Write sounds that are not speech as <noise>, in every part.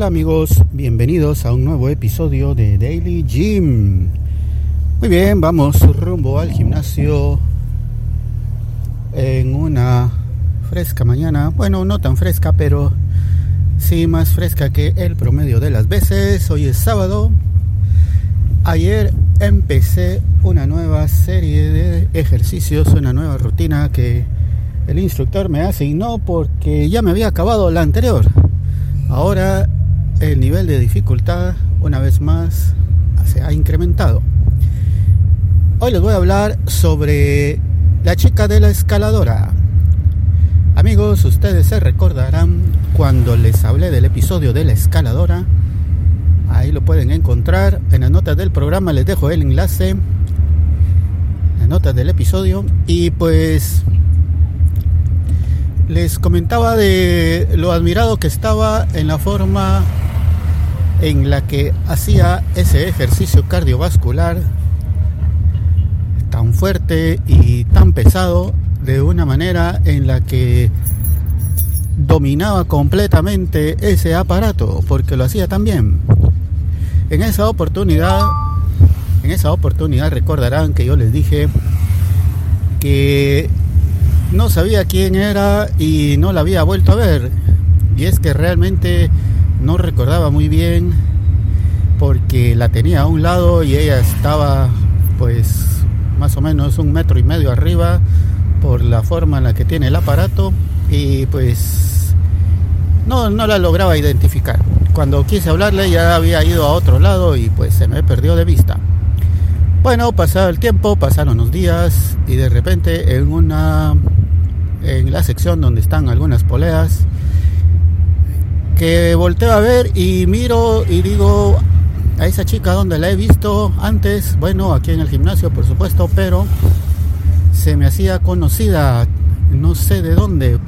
Hola amigos, bienvenidos a un nuevo episodio de Daily Gym. Muy bien, vamos rumbo al gimnasio en una fresca mañana. Bueno, no tan fresca, pero sí más fresca que el promedio de las veces. Hoy es sábado. Ayer empecé una nueva serie de ejercicios, una nueva rutina que el instructor me asignó porque ya me había acabado la anterior. Ahora el nivel de dificultad una vez más se ha incrementado. Hoy les voy a hablar sobre la chica de la escaladora. Amigos, ustedes se recordarán cuando les hablé del episodio de la escaladora. Ahí lo pueden encontrar. En las notas del programa les dejo el enlace. Las notas del episodio. Y pues les comentaba de lo admirado que estaba en la forma en la que hacía ese ejercicio cardiovascular tan fuerte y tan pesado de una manera en la que dominaba completamente ese aparato porque lo hacía tan bien. En esa oportunidad, en esa oportunidad recordarán que yo les dije que no sabía quién era y no la había vuelto a ver. Y es que realmente no recordaba muy bien porque la tenía a un lado y ella estaba pues más o menos un metro y medio arriba por la forma en la que tiene el aparato y pues no, no la lograba identificar. Cuando quise hablarle ya había ido a otro lado y pues se me perdió de vista. Bueno, pasado el tiempo, pasaron unos días y de repente en una en la sección donde están algunas poleas que volteo a ver y miro y digo a esa chica donde la he visto antes, bueno, aquí en el gimnasio por supuesto, pero se me hacía conocida, no sé de dónde.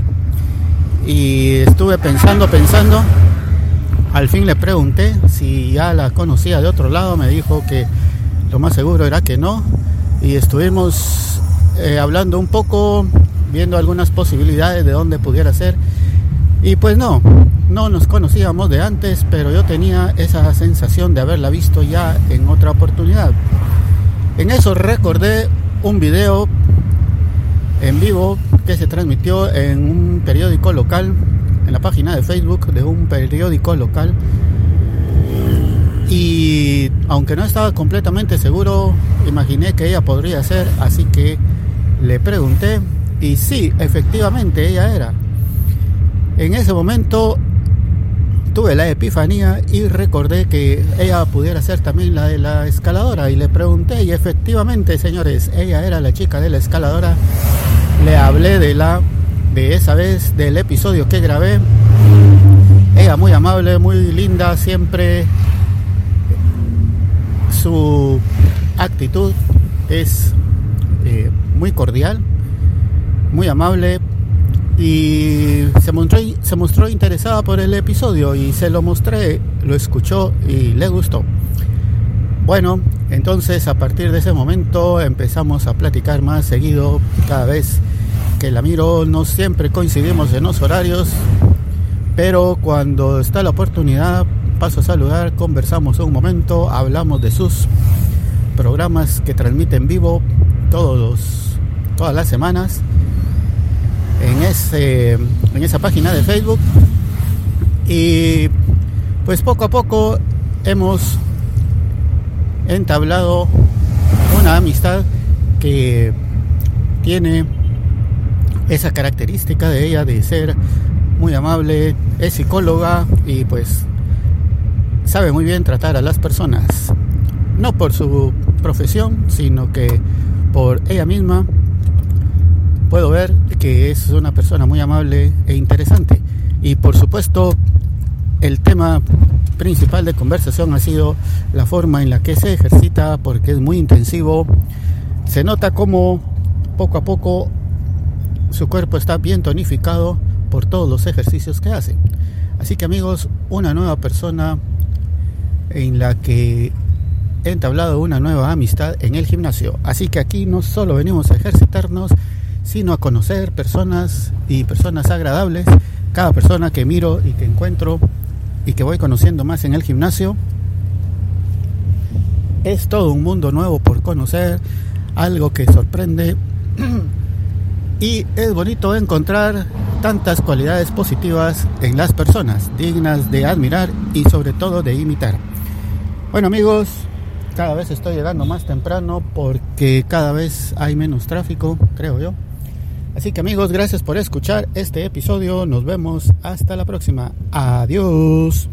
Y estuve pensando, pensando, al fin le pregunté si ya la conocía de otro lado, me dijo que lo más seguro era que no. Y estuvimos eh, hablando un poco, viendo algunas posibilidades de dónde pudiera ser. Y pues no, no nos conocíamos de antes, pero yo tenía esa sensación de haberla visto ya en otra oportunidad. En eso recordé un video en vivo que se transmitió en un periódico local, en la página de Facebook de un periódico local. Y aunque no estaba completamente seguro, imaginé que ella podría ser, así que le pregunté y sí, efectivamente ella era. En ese momento tuve la epifanía y recordé que ella pudiera ser también la de la escaladora. Y le pregunté y efectivamente señores ella era la chica de la escaladora. Le hablé de la de esa vez del episodio que grabé. Ella muy amable muy linda siempre su actitud es eh, muy cordial muy amable y se mostró, se mostró interesada por el episodio y se lo mostré, lo escuchó y le gustó. Bueno, entonces a partir de ese momento empezamos a platicar más seguido, cada vez que la miro, no siempre coincidimos en los horarios, pero cuando está la oportunidad paso a saludar, conversamos un momento, hablamos de sus programas que transmiten vivo todos todas las semanas ese, en esa página de Facebook. Y pues poco a poco hemos entablado una amistad que tiene esa característica de ella de ser muy amable, es psicóloga y pues sabe muy bien tratar a las personas, no por su profesión, sino que por ella misma puedo ver que es una persona muy amable e interesante. Y por supuesto, el tema principal de conversación ha sido la forma en la que se ejercita, porque es muy intensivo. Se nota como poco a poco su cuerpo está bien tonificado por todos los ejercicios que hace. Así que amigos, una nueva persona en la que he entablado una nueva amistad en el gimnasio. Así que aquí no solo venimos a ejercitarnos, sino a conocer personas y personas agradables. Cada persona que miro y que encuentro y que voy conociendo más en el gimnasio. Es todo un mundo nuevo por conocer, algo que sorprende <clears throat> y es bonito encontrar tantas cualidades positivas en las personas, dignas de admirar y sobre todo de imitar. Bueno amigos, cada vez estoy llegando más temprano porque cada vez hay menos tráfico, creo yo. Así que amigos, gracias por escuchar este episodio. Nos vemos hasta la próxima. Adiós.